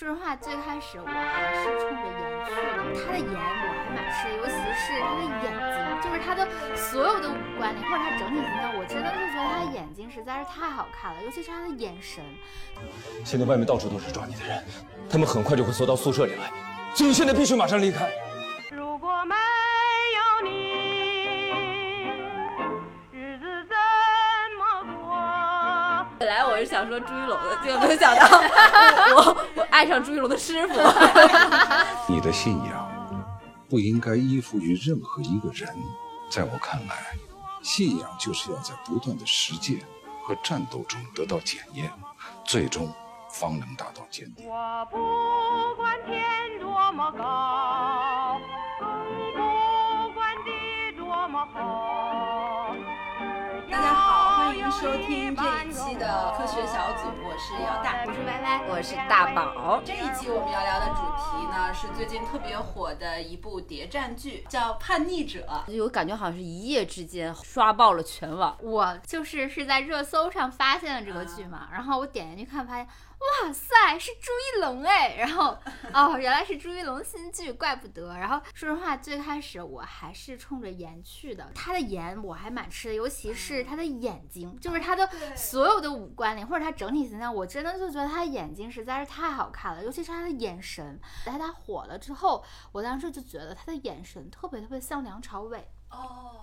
说实话，最开始我还是冲着颜去的。他的颜我还蛮吃的，尤其是他的眼睛，就是他的所有的五官里，或者他整体形象，我真的是觉得他的眼睛实在是太好看了，尤其是他的眼神。现在外面到处都是抓你的人，他们很快就会搜到宿舍里来，所以现在必须马上离开。来我是想说朱一龙的，结果没有想到我我爱上朱一龙的师傅。你的信仰不应该依附于任何一个人。在我看来，信仰就是要在不断的实践和战斗中得到检验，最终方能达到坚定。我不管天多么高，好，欢迎收听这一期的科学小组，我是姚大，我是歪歪，我是大宝。这一期我们要聊的主题呢，是最近特别火的一部谍战剧，叫《叛逆者》。就我感觉好像是一夜之间刷爆了全网。我就是是在热搜上发现了这个剧嘛，然后我点进去看，发现。哇塞，是朱一龙哎！然后哦，原来是朱一龙新剧，怪不得。然后说实话，最开始我还是冲着颜去的。他的颜我还蛮吃的，尤其是他的眼睛，就是他的所有的五官里，或者他整体形象，我真的就觉得他的眼睛实在是太好看了，尤其是他的眼神。在他火了之后，我当时就觉得他的眼神特别特别像梁朝伟哦。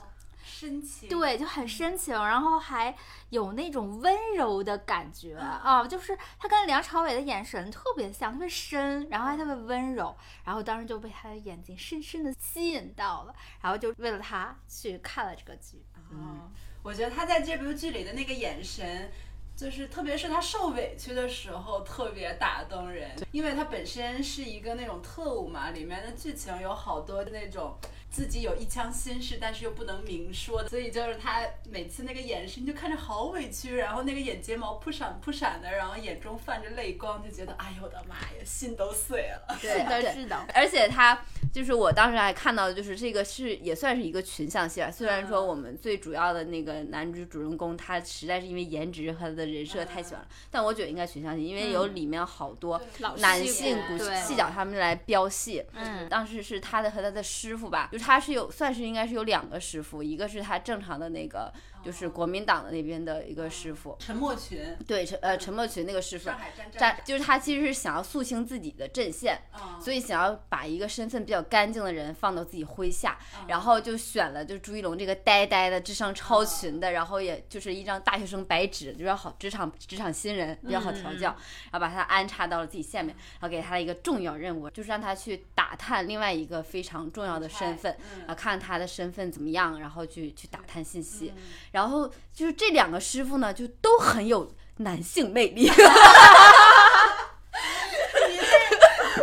深情对，就很深情，然后还有那种温柔的感觉啊，就是他跟梁朝伟的眼神特别像，特别深，然后还特别温柔，然后当时就被他的眼睛深深的吸引到了，然后就为了他去看了这个剧。嗯，我觉得他在这部剧里的那个眼神。就是特别是他受委屈的时候，特别打动人，因为他本身是一个那种特务嘛，里面的剧情有好多那种自己有一腔心事，但是又不能明说，所以就是他每次那个眼神就看着好委屈，然后那个眼睫毛扑闪扑闪的，然后眼中泛着泪光，就觉得哎呦我的妈呀，心都碎了。是的，是的，而且他就是我当时还看到的就是这个是也算是一个群像戏吧，虽然说我们最主要的那个男主主人公他实在是因为颜值和他的。人设太喜欢了，但我觉得应该群像戏，因为有里面好多男性骨。细脚他们来飙戏。嗯，当时是他的和他的师傅吧，就他是有算是应该是有两个师傅，一个是他正常的那个。就是国民党的那边的一个师傅陈默群，对陈呃陈默群那个师傅，站就是他其实是想要肃清自己的阵线，所以想要把一个身份比较干净的人放到自己麾下，然后就选了就朱一龙这个呆呆的智商超群的，然后也就是一张大学生白纸，比较好职场职场新人比较好调教，然后把他安插到了自己下面，然后给他了一个重要任务，就是让他去打探另外一个非常重要的身份，啊看他的身份怎么样，然后去去打探信息。然后就是这两个师傅呢，就都很有男性魅力。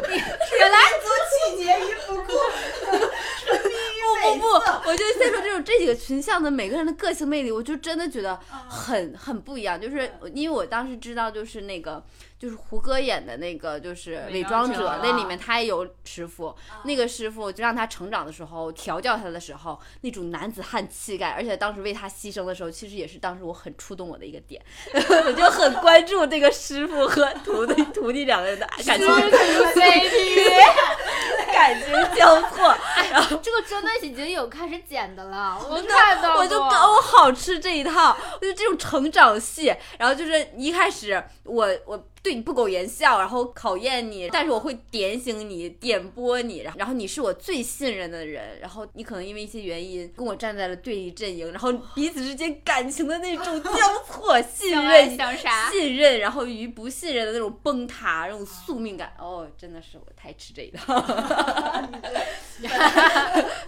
你是男足气节于不顾，不不不，我就先说这种这几个群像的每个人的个性魅力，我就真的觉得很很不一样。就是因为我当时知道，就是那个。就是胡歌演的那个，就是伪装者，那里面他也有师傅，那个师傅就让他成长的时候调教他的时候，那种男子汉气概，而且当时为他牺牲的时候，其实也是当时我很触动我的一个点，我就很关注这个师傅和徒弟徒弟两个人的感情 感情交错。然后这个真的已经有开始剪的了，我看到我就我好吃这一套，我就这种成长戏，然后就是一开始我我。对你不苟言笑，然后考验你，但是我会点醒你、点拨你，然后然后你是我最信任的人，然后你可能因为一些原因跟我站在了对立阵营，然后彼此之间感情的那种交错，信任、信任，然后与不信任的那种崩塌，那种宿命感，哦，真的是我太吃这一套。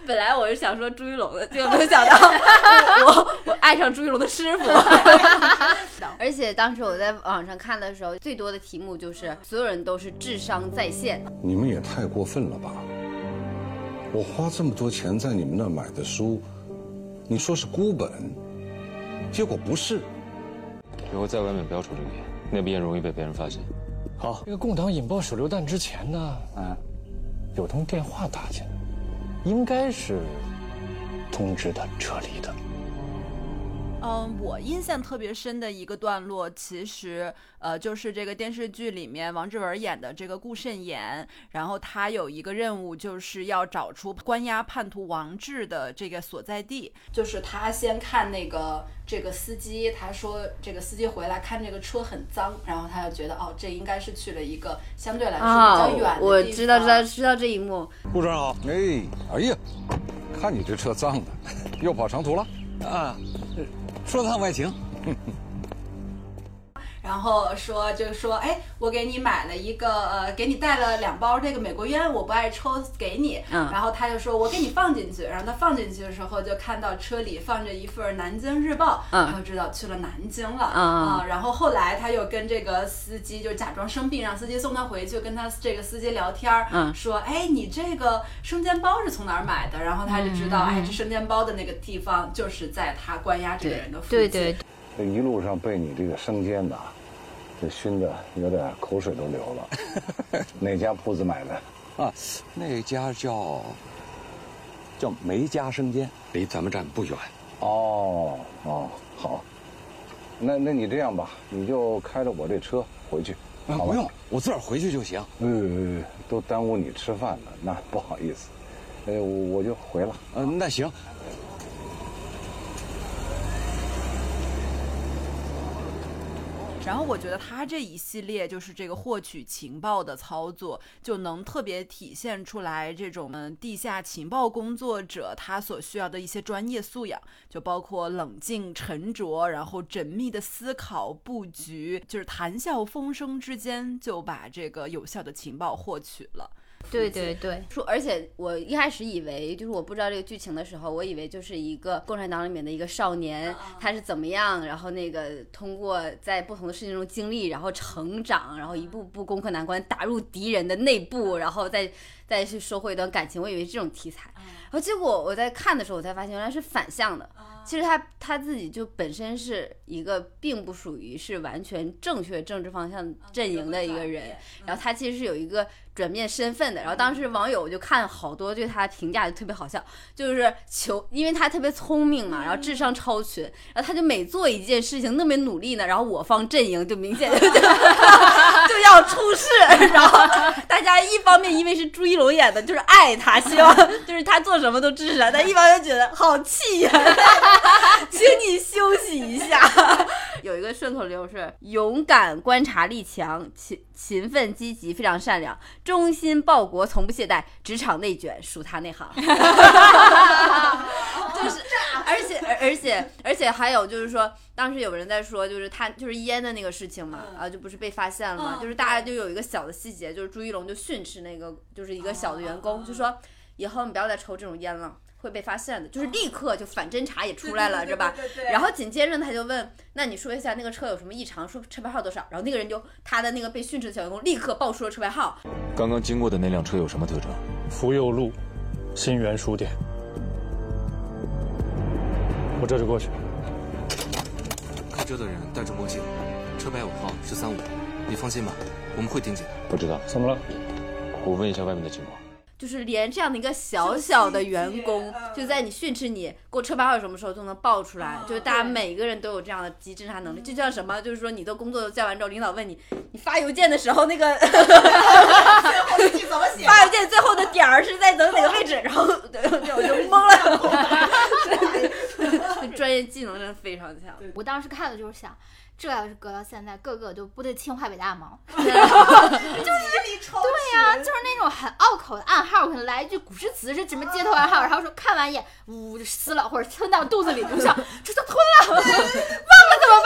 本来我是想说朱一龙的，结果没有想到 我我爱上朱一龙的师傅，而且当时我在网上看的时候，最多。的题目就是所有人都是智商在线，你们也太过分了吧！我花这么多钱在你们那买的书，你说是孤本，结果不是。以后在外面不要出这个烟，那边容易被别人发现。好，这个共党引爆手榴弹之前呢，啊，有通电话打进来，应该是通知他撤离的。嗯，我印象特别深的一个段落，其实呃，就是这个电视剧里面王志文演的这个顾慎言，然后他有一个任务，就是要找出关押叛徒王志的这个所在地。就是他先看那个这个司机，他说这个司机回来看这个车很脏，然后他就觉得哦，这应该是去了一个相对来说比较远的地方。我知道，知道，知道这一幕。顾长好，哎，哎呀，看你这车脏的，又跑长途了啊。说他外情，然后说就说，哎，我给你买了一个，呃，给你带了两包这个美国烟，我不爱抽，给你。嗯。然后他就说，我给你放进去。然后他放进去的时候，就看到车里放着一份《南京日报》，然后知道去了南京了。啊。然后后来他又跟这个司机就假装生病，让司机送他回去，跟他这个司机聊天嗯。说，哎，你这个生煎包是从哪儿买的？然后他就知道，哎，这生煎包的那个地方就是在他关押这个人的附近。对对。这一路上被你这个生煎呐，这熏的有点口水都流了。哪家铺子买的？啊，那家叫叫梅家生煎，离咱们站不远。哦哦，好。那那你这样吧，你就开着我这车回去。啊，不用，我自个儿回去就行。嗯，都耽误你吃饭了，那不好意思。呃，我就回了。嗯，那行。然后我觉得他这一系列就是这个获取情报的操作，就能特别体现出来这种嗯地下情报工作者他所需要的一些专业素养，就包括冷静沉着，然后缜密的思考布局，就是谈笑风生之间就把这个有效的情报获取了。对对对，说而且我一开始以为就是我不知道这个剧情的时候，我以为就是一个共产党里面的一个少年，他是怎么样，然后那个通过在不同的事情中经历，然后成长，然后一步步攻克难关，打入敌人的内部，然后再再去收获一段感情。我以为这种题材，然后结果我在看的时候，我才发现原来是反向的。其实他他自己就本身是一个并不属于是完全正确政治方向阵营的一个人，然后他其实是有一个转变身份的。然后当时网友就看好多对他的评价就特别好笑，就是求，因为他特别聪明嘛，然后智商超群，然后他就每做一件事情那么努力呢，然后我方阵营就明显就 就 就要出事，然后大家一方面因为是朱一龙演的，就是爱他，希望 就是他做什么都支持他，但一方面觉得好气呀。请你休息一下。有一个顺口溜是：勇敢、观察力强、勤勤奋、积极、非常善良、忠心报国、从不懈怠。职场内卷属他内行。就是，而且而且而且还有就是说，当时有人在说，就是他就是烟的那个事情嘛，啊，就不是被发现了嘛，就是大家就有一个小的细节，就是朱一龙就训斥那个就是一个小的员工，就说以后你不要再抽这种烟了。会被发现的，就是立刻就反侦查也出来了，是吧？然后紧接着他就问，那你说一下那个车有什么异常？说车牌号多少？然后那个人就他的那个被训斥的小员工立刻报出了车牌号。刚刚经过的那辆车有什么特征？福佑路，新源书店。我这就过去。开车的人戴着墨镜，车牌尾号是三五，你放心吧，我们会盯紧的。不知道，怎么了？我问一下外面的情况。就是连这样的一个小小的员工，就在你训斥你给我车牌号什么时候都能报出来，就是大家每个人都有这样的极侦查能力。就像什么，就是说你的工作交完之后，领导问你，你发邮件的时候那个 发邮件最后的点儿是在等哪个位置？然后 我就懵了，专业技能真的非常强。我当时看的就是想。这要是搁到现在，个个都不得清华北大吗？就是对呀，就是那种很拗口的暗号，可能来一句古诗词是什么街头暗号，然后说看完一眼，呜就撕了，或者吞到肚子里，就想 这都吞了，忘了怎么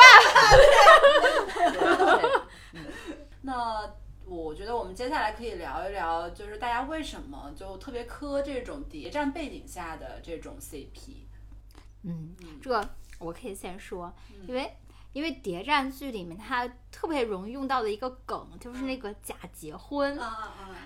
办？那我觉得我们接下来可以聊一聊，就是大家为什么就特别磕这种谍战背景下的这种 CP？嗯，这个我可以先说，因为。因为谍战剧里面，它特别容易用到的一个梗就是那个假结婚，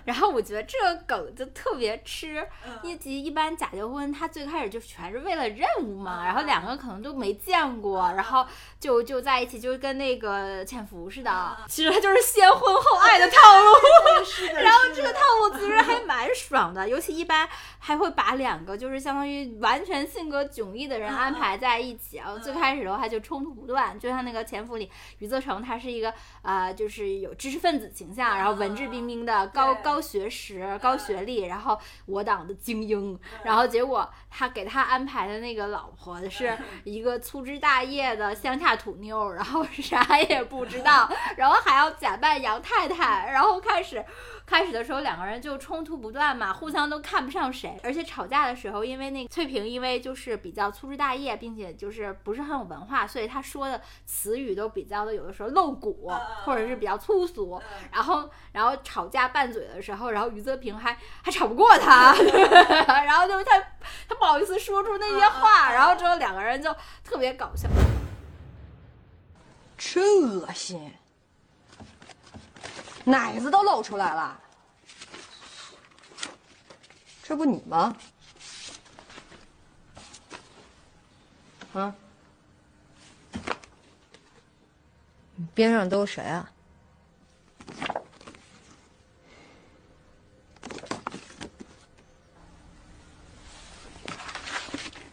然后我觉得这个梗就特别吃。一集一般假结婚，他最开始就全是为了任务嘛，然后两个可能都没见过，然后就就在一起，就跟那个潜伏似的。其实他就是先婚后爱的套路，然后这个套路其实还蛮爽的，尤其一般还会把两个就是相当于完全性格迥异的人安排在一起啊。最开始的话就冲突不断，就像那个《潜伏》里，余则成他是一个呃，就是有知识分子形象，然后文质彬彬的高高学识、高学历，然后我党的精英，然后结果他给他安排的那个老婆是一个粗枝大叶的乡下土妞，然后 啥也不知道，然后还要假扮杨太太，然后开始。开始的时候两个人就冲突不断嘛，互相都看不上谁，而且吵架的时候，因为那个翠萍因为就是比较粗枝大叶，并且就是不是很有文化，所以她说的词语都比较的有的时候露骨，或者是比较粗俗。然后然后吵架拌嘴的时候，然后余则平还还吵不过他，然后就他他不好意思说出那些话，然后之后两个人就特别搞笑，真恶心。奶子都露出来了，这不你吗？啊？边上都是谁啊？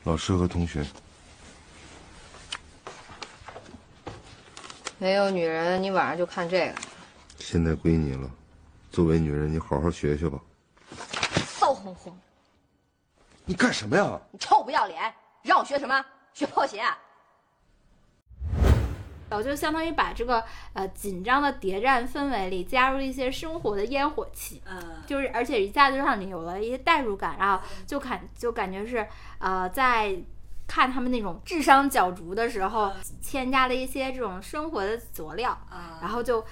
老师和同学。没有女人，你晚上就看这个。现在归你了，作为女人，你好好学学吧。骚哄哄！你干什么呀？你臭不要脸！让我学什么？学破鞋？我就相当于把这个呃紧张的谍战氛围里加入一些生活的烟火气，嗯，就是而且一下就让你有了一些代入感，然后就感就感觉是呃在看他们那种智商角逐的时候，添加了一些这种生活的佐料啊，然后就。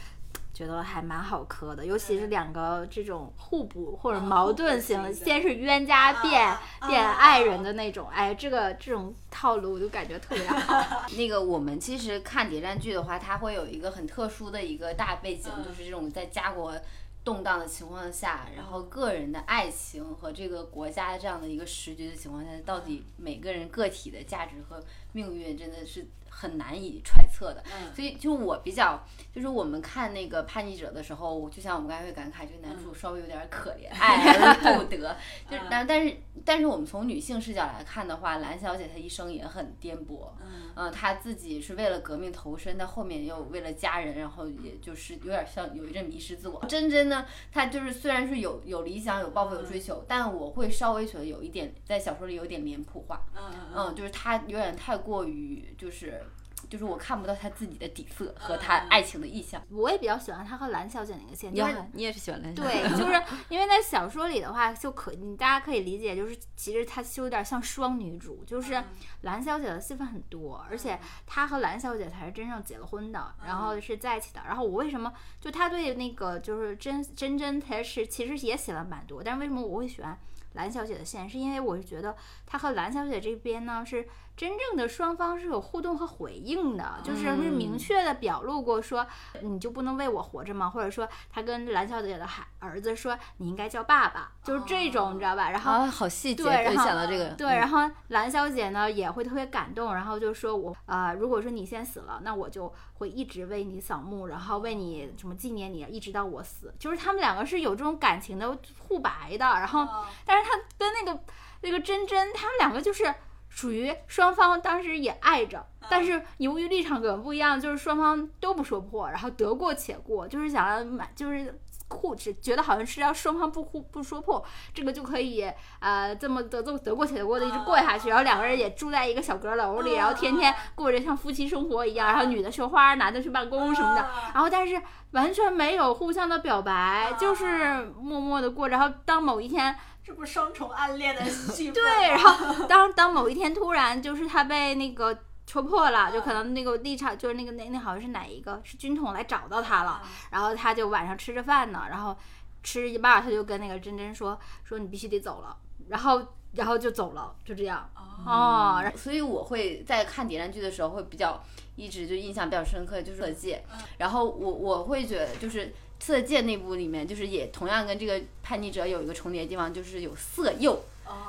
觉得还蛮好磕的，尤其是两个这种互补或者矛盾型，先是冤家变变爱人的那种，哎，这个这种套路我就感觉特别好。那个我们其实看谍战剧的话，它会有一个很特殊的一个大背景，就是这种在家国动荡的情况下，然后个人的爱情和这个国家的这样的一个时局的情况下，到底每个人个体的价值和命运真的是。很难以揣测的，所以就我比较，就是我们看那个叛逆者的时候，就像我们刚才会感慨，这个男主稍微有点可怜，爱而不得。就但但是但是我们从女性视角来看的话，蓝小姐她一生也很颠簸，嗯，她自己是为了革命投身，但后面又为了家人，然后也就是有点像有一阵迷失自我。真真呢，他就是虽然是有有理想、有抱负、有追求，但我会稍微觉得有一点在小说里有点脸谱化，嗯嗯，就是他有点太过于就是。就是我看不到他自己的底色和他爱情的意向。我也比较喜欢他和蓝小姐那个线，就是你也是喜欢蓝小姐。对，就是因为在小说里的话，就可你大家可以理解，就是其实他就有点像双女主，就是蓝小姐的戏份很多，而且他和蓝小姐才是真正结了婚的，然后是在一起的。然后我为什么就他对那个就是真真真才是其实也写了蛮多，但是为什么我会喜欢蓝小姐的线，是因为我是觉得她和蓝小姐这边呢是。真正的双方是有互动和回应的，就是是明确的表露过说，你就不能为我活着吗？或者说他跟蓝小姐的孩儿子说，你应该叫爸爸，就是这种，你知道吧？然后好细节，对，想到这个，对，然后蓝小姐呢也会特别感动，然后就说我啊，如果说你先死了，那我就会一直为你扫墓，然后为你什么纪念你，一直到我死。就是他们两个是有这种感情的互白的，然后，但是他跟那个那个真真，他们两个就是。属于双方当时也爱着，但是由于立场可能不一样，就是双方都不说破，然后得过且过，就是想要买，就是互是觉得好像是要双方不互不说破，这个就可以呃这么得得得过且过的一直过下去，然后两个人也住在一个小阁楼里，然后天天过着像夫妻生活一样，然后女的绣花，男的去办公什么的，然后但是完全没有互相的表白，就是默默的过，然后当某一天。这不是双重暗恋的戏 对，然后当当某一天突然就是他被那个戳破了，就可能那个立场就是那个那那好像是哪一个是军统来找到他了，然后他就晚上吃着饭呢，然后吃一半他就跟那个珍珍说说你必须得走了，然后然后就走了，就这样哦，所以我会在看谍战剧的时候会比较一直就印象比较深刻就是色戒，然后我我会觉得就是。色戒那部里面，就是也同样跟这个叛逆者有一个重叠的地方，就是有色诱，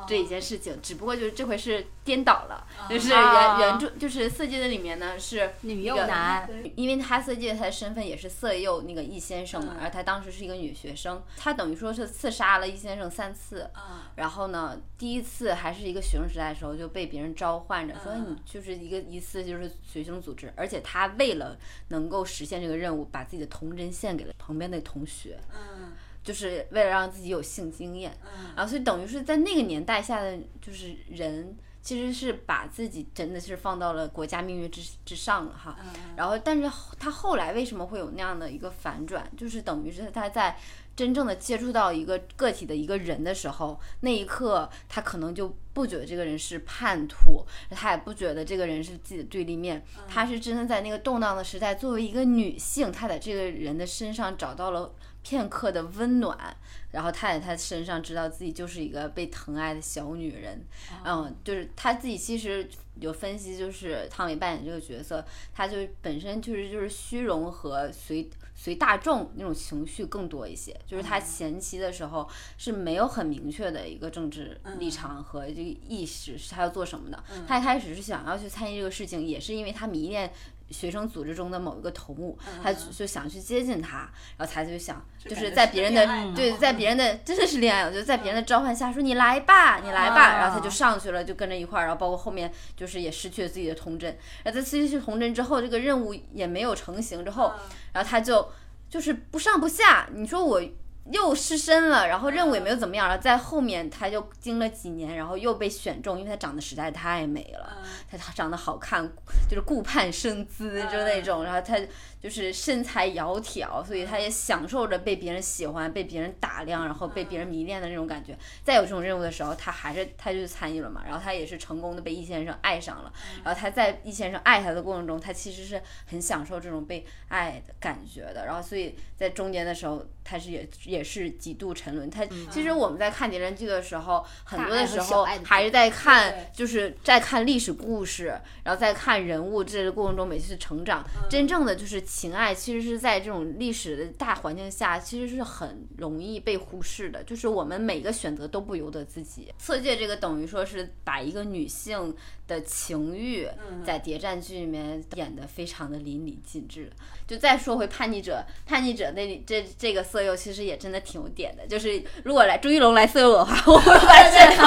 这一件事情，只不过就是这回是颠倒了，就是啊。原原著就是色戒的里面呢是女幼男，因为他色戒他的身份也是色诱那个易先生嗯。嘛，而他当时是一个女学生，他等于说是刺杀了易先生三次，嗯。然后呢，第一次还是一个学生时代的时候就被别人召唤着，所以你就是一个一次就是学生组织，而且他为了能够实现这个任务，把自己的童真献给了旁边的同学，嗯就是为了让自己有性经验，然后所以等于是在那个年代下的就是人。其实是把自己真的是放到了国家命运之之上了哈，然后但是他后来为什么会有那样的一个反转，就是等于是他在真正的接触到一个个体的一个人的时候，那一刻他可能就不觉得这个人是叛徒，他也不觉得这个人是自己的对立面，他是真的在那个动荡的时代，作为一个女性，她在这个人的身上找到了片刻的温暖，然后她在她身上知道自己就是一个被疼爱的小女人，嗯，就是她自己其实有分析，就是汤唯扮演这个角色，她就本身就是就是虚荣和随随大众那种情绪更多一些，就是她前期的时候是没有很明确的一个政治立场和这个意识是她要做什么的，她一开始是想要去参与这个事情，也是因为她迷恋。学生组织中的某一个头目，他就想去接近他，然后他就想，就是在别人的对，在别人的真的是恋爱，就在别人的召唤下说你来吧，你来吧，然后他就上去了，就跟着一块儿，然后包括后面就是也失去了自己的童真，然后在失去童真之后，这个任务也没有成型之后，然后他就就是不上不下，你说我。又失身了，然后任务也没有怎么样，然后在后面他就经了几年，然后又被选中，因为他长得实在太美了，他他长得好看，就是顾盼生姿，就那种，然后他就是身材窈窕，所以他也享受着被别人喜欢、被别人打量，然后被别人迷恋的那种感觉。再有这种任务的时候，他还是他就参与了嘛，然后他也是成功的被易先生爱上了，然后他在易先生爱他的过程中，他其实是很享受这种被爱的感觉的，然后所以在中间的时候，他是也也是几度沉沦。他其实我们在看谍战剧的时候，很多的时候还是在看，就是在看历史故事，然后在看人物这个过程中每次成长。真正的就是情爱，其实是在这种历史的大环境下，其实是很容易被忽视的。就是我们每个选择都不由得自己。色戒这个等于说是把一个女性的情欲在谍战剧里面演得非常的淋漓尽致。就再说回叛逆者，叛逆者那里这这个色诱其实也真的挺有点的。就是如果来朱一龙来色诱我的话，我会发现他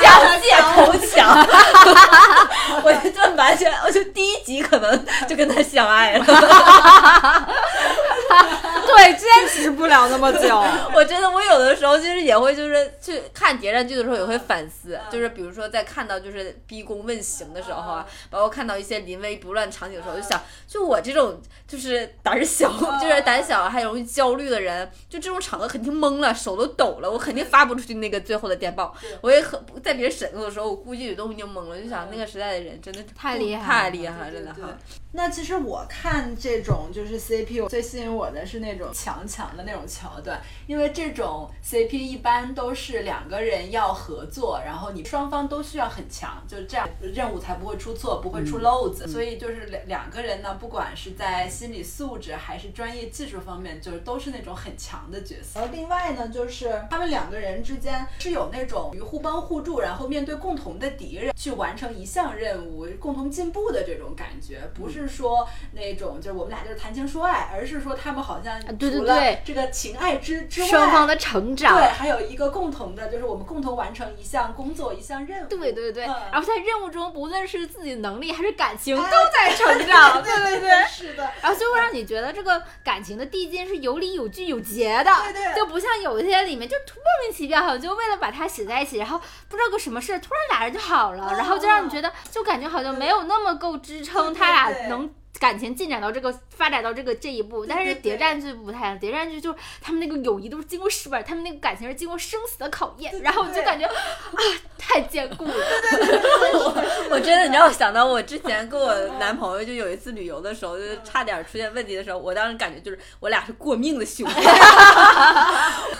想借头强，我就就完全，我就第一集可能就跟他相爱了。对，坚持不了那么久。我觉得我有的时候其实也会就是去看谍战剧的时候也会反思，就是比如说在看到就是逼宫问刑的时候啊，包括看到一些临危不乱场景的时候，就想，就我这种就是胆小，就是胆小还容易焦虑的人，就这种场合肯定懵了，手都抖了，我肯定发不出去那个最后的电报。我也很在别人审问的时候，我估计都已经懵了，就想那个时代的人真的太厉害太厉害了，真的哈。那其实我看这种就是 CP，最吸引我的是那种强强的那种桥段，因为这种 CP 一般都是两个人要合作，然后你双方都需要很强，就这样任务才不会出错，不会出漏子。所以就是两两个人呢，不管是在心理素质还是专业技术方面，就是都是那种很强的角色。然后另外呢，就是他们两个人之间是有那种互帮互助，然后面对共同的敌人去完成一项任务，共同进步的这种感觉，不是说那种就是我们俩就是谈情说爱，而是说他们好像对对对这个情爱之之外，双方的成长对，还有一个共同的，就是我们共同完成一项工作、一项任务。对对对，嗯然后在任务中，不论是自己的能力还是感情，哎都在成长。对对对，是的。然后就会让你觉得这个感情的递进是有理有据有节的，对对就不像有一些里面就突莫名其妙，好像就为了把它写在一起，然后不知道个什么事，突然俩人就好了，然后就让你觉得就感觉好像没有那么够支撑他俩对能。感情进展到这个发展到这个这一步，但是谍战剧不太一样，谍战剧就是他们那个友谊都是经过失败，他们那个感情是经过生死的考验，然后我就感觉啊，太坚固了。我真的，你让我想到我之前跟我男朋友就有一次旅游的时候，就是差点出现问题的时候，我当时感觉就是我俩是过命的兄弟。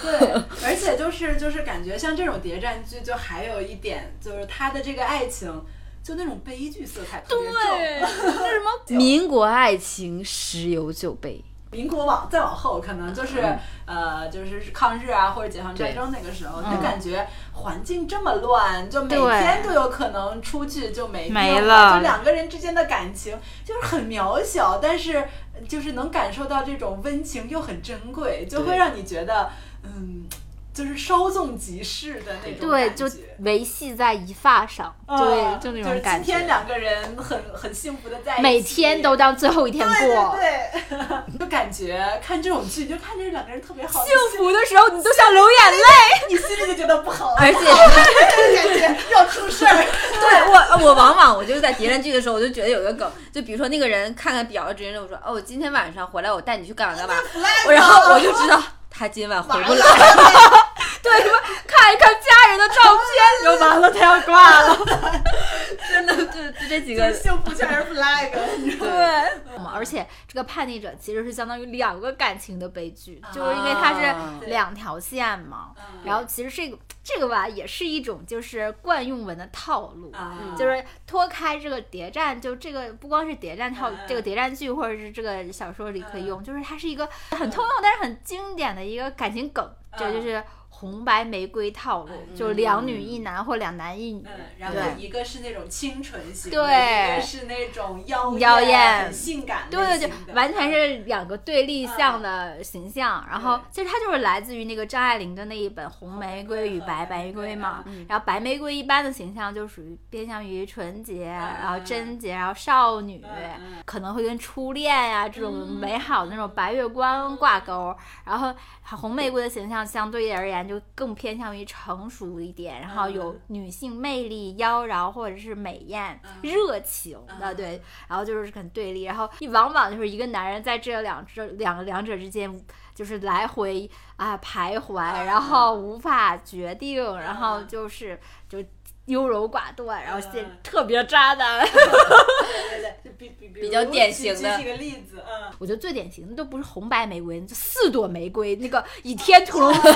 对，而且就是就是感觉像这种谍战剧，就还有一点就是他的这个爱情，就那种悲剧色彩特别重。对，那什么 民国爱情十有九悲，民国往再往后，可能就是、嗯。呃，就是抗日啊或者解放战争那个时候，嗯。就感觉环境这么乱，就每天都有可能出去就没病没了。就两个人之间的感情就是很渺小，但是就是能感受到这种温情又很珍贵，就会让你觉得嗯，就是稍纵即逝的那种对，感觉。就维系在一发上，啊对，就那种感觉。今天。两个人很很幸福的在一起，每天都当最后一天过，对对对，就感觉看这种剧，就看着两个人特别好，幸福的时候你都想流眼泪，你心里就觉得不好，而且感 觉要出事儿。对我，我往往我就是在谍战剧的时候，我就觉得有一个梗，就比如说那个人看看表，直接跟我说，哦，我今天晚上回来，我带你去干嘛干嘛，我然后我就知道他今晚回不来了。对，什么看一看家人的照片，就完了，他要挂了。真的，就就这几个。幸福全是 flag，对，而且这个叛逆者其实是相当于两个感情的悲剧，就是因为它啊是两条线嘛。然后其实这个这个吧，也是一种就是惯用文的套路，啊。就是脱开这个谍战，就这个不光是谍战套，嗯这个谍战剧或者是这个小说里可以用，就是它是一个很通用但是很经典的一个感情梗，这就是红白玫瑰套路，就是两女一男或两男一女。嗯，然后一个是那种清纯型的，对一个是那种妖妖艳很性感对对对，完全是两个对立向的形象。然后其实它就是来自于那个张爱玲的那一本《红玫瑰与白玫瑰》嘛。然后白玫瑰一般的形象就属于偏向于纯洁，然后贞洁，然后少女，可能会跟初恋呀、这种美好的那种白月光挂钩。然后红玫瑰的形象相对而言就更偏向于成熟一点，然后有女性魅力、妖娆或者是美艳、热情的，对。然后就是很对立，然后一往往就是一个男人在这两这两个两者之间就是来回啊徘徊，然后无法决定，然后就是就优柔寡断，然后现特别渣男。对 对对，就比比比比较如典型的几个例子，嗯，我觉得最典型的都不是红白玫瑰，就四朵玫瑰，那个《倚天屠龙记》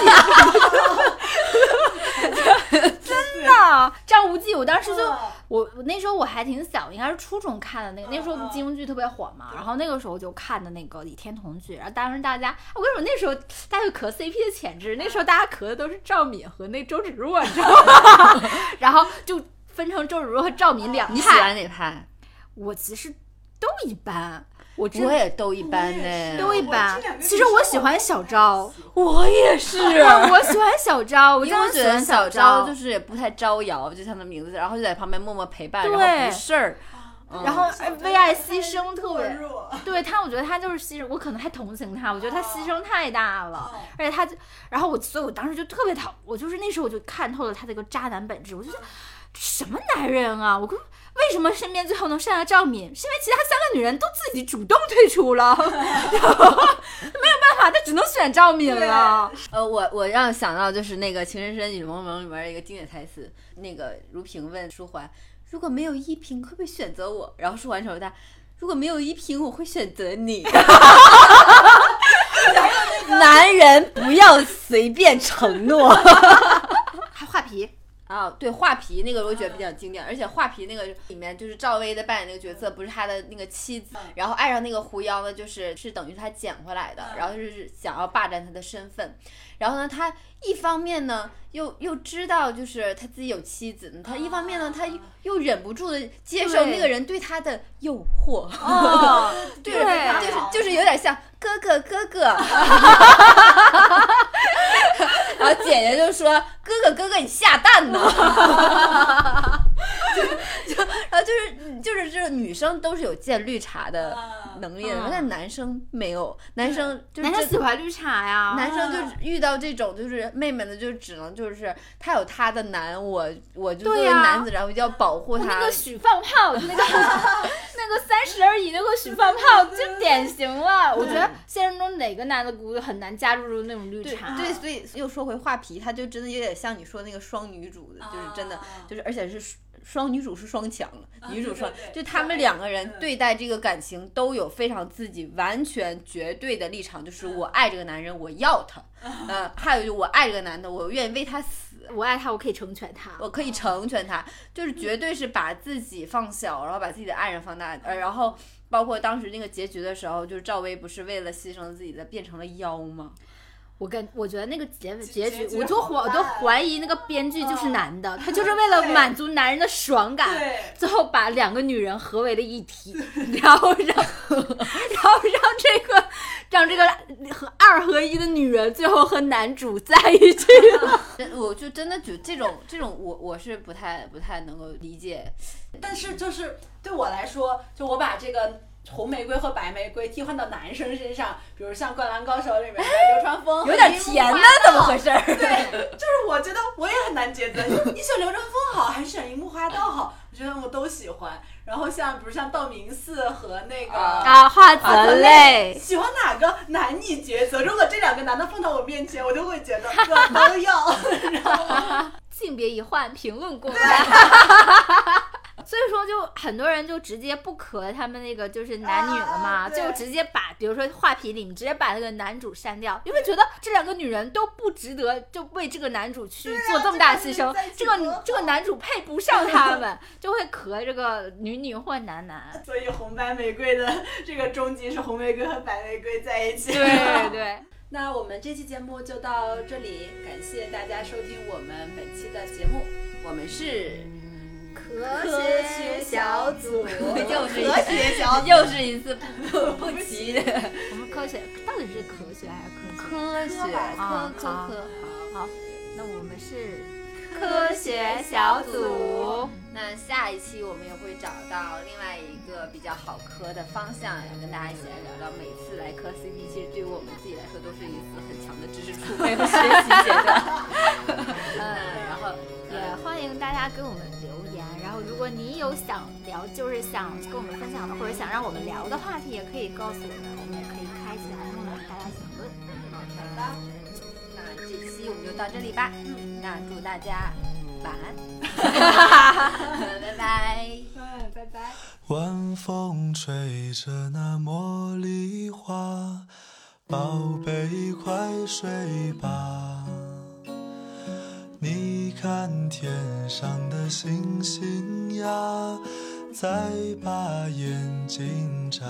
真的，张无忌，我当时就我我那时候我还挺小，应该是初中看的那个，那时候金庸剧特别火嘛，然后那个时候就看的那个《倚天屠龙记》，然后当时大家，我跟你说那时候大家有磕 CP 的潜质，那时候大家磕的都是赵敏和那周芷若，你知道吗？然后就分成周芷若和赵敏两派。你喜欢哪派？我其实都一般，我我也都一般呢，都一般。其实 我喜欢小昭，我也是，我我喜欢小昭，我因为我真的喜欢觉得小昭昭就是也不太招摇，就像他名字，然后就在旁边默默陪伴，然后不事儿。然后哎为爱牺牲特别，弱，对他，我觉得他就是牺牲，我可能还同情他，我觉得他牺牲太大了，而且他就，然后我，所以我当时就特别讨，我就是那时候我就看透了他这个渣男本质，我就觉得什么男人啊，我跟为什么身边最后能剩下赵敏，是因为其他三个女人都自己主动退出了，然 后没有办法，他只能选赵敏了。呃，我我让想到就是那个《情深深雨蒙蒙》里面的一个经典台词，那个如萍问舒缓，如果没有依萍，会不会选择我？然后舒缓说他，如果没有依萍，我会选择你。男人不要随便承诺。还画皮，啊，对，画皮那个我觉得比较经典，而且画皮那个里面就是赵薇的扮演那个角色，不是他的那个妻子，然后爱上那个狐妖呢，就是是等于他捡回来的，然后就是想要霸占他的身份，然后呢，他一方面呢又又知道就是他自己有妻子，他一方面呢他又又忍不住的接受那个人对他的诱惑，哦 对，对就是就是有点像哥哥哥哥，然后姐姐就说哥哥哥哥你下蛋呢，就就然后就是就是就是女生都是有见绿茶的能力的，嗯但男生没有，男生就是男生喜欢绿茶呀，男生就遇到这种就是妹妹的，就只能就是他有他的难，我我就作为男子，然后就要保护他。那个许放炮，那个 那个三十而已，那个许放炮就典型了。我觉得现实中哪个男的估计很难加入那种绿对茶。对，所以又说回画皮，他就真的有点像你说那个双女主的，就是真的就是，而且是双双女主是双强，女主双，就他们两个人对待这个感情都有非常自己完全绝对的立场，就是我爱这个男人，我要他，呃，还有就我爱这个男的，我愿意为他死。我爱他，我可以成全他。我可以成全他，就是绝对是把自己放小，然后把自己的爱人放大，呃，然后包括当时那个结局的时候，就是赵薇不是为了牺牲自己的变成了妖吗？我跟我觉得那个结结局，局我就怀我都怀疑那个编剧就是男的，他 就是为了满足男人的爽感，最后把两个女人合为了一体，然后让然后让这个让这个和二合一的女人最后和男主在一起了。我就真的觉得这种这种我我是不太不太能够理解。但是就是对我来说，就我把这个红玫瑰和白玫瑰替换到男生身上，比如像《灌篮高手》里面的流川枫，有点甜呢，怎么回事？对，就是我觉得我也很难抉择，你选流川枫好还是选樱木花道好？我觉得我都喜欢。然后像比如像道明寺和那个啊花泽类喜欢哪个难以抉择。如果这两个男的放到我面前，我就会觉得 我都要。然后性别一换，评论过来。所以说，就很多人就直接不磕他们那个就是男女了嘛，啊就直接把，比如说画皮里，你直接把那个男主删掉，因为觉得这两个女人都不值得，就为这个男主去做这么大牺牲，这个这个男主配不上他 们，就会磕这个女女或男男。所以红白玫瑰的这个终极是红玫瑰和白玫瑰在一起。对对。那我们这期节目就到这里，感谢大家收听我们本期的节目，我们是科学小组，又是一科学小组又是一次不不齐的我们科学到底是科学还是科科学啊科科好科。好，那我们是科学小组。那下一期我们也会找到另外一个比较好磕的方向，要跟大家一起来聊聊。每次来磕 CP，其实对于我们自己来说都是一次很强的知识储备和学习阶段。嗯，然后也欢迎大家跟我们后，如果你有想聊，就是想跟我们分享的，或者想让我们聊的话题，也可以告诉我们，我们也可以开起来，来大家讨论。好的，那这期我们就到这里吧。嗯，那祝大家晚安，拜拜。嗯，拜拜。晚风吹着那茉莉花，宝贝快睡吧。看天上的星星呀，在把眼睛眨。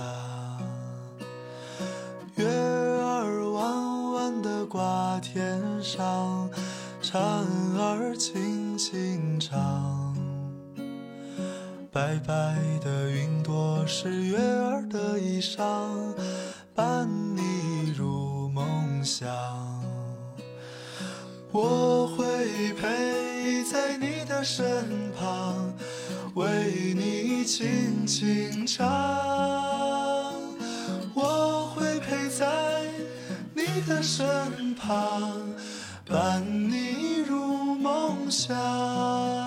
月儿弯弯的挂天上，蝉儿轻轻唱。白白的云朵是月儿的衣裳，伴你入梦乡。我会陪在你的身旁，为你轻轻唱。我会陪在你的身旁，伴你入梦乡。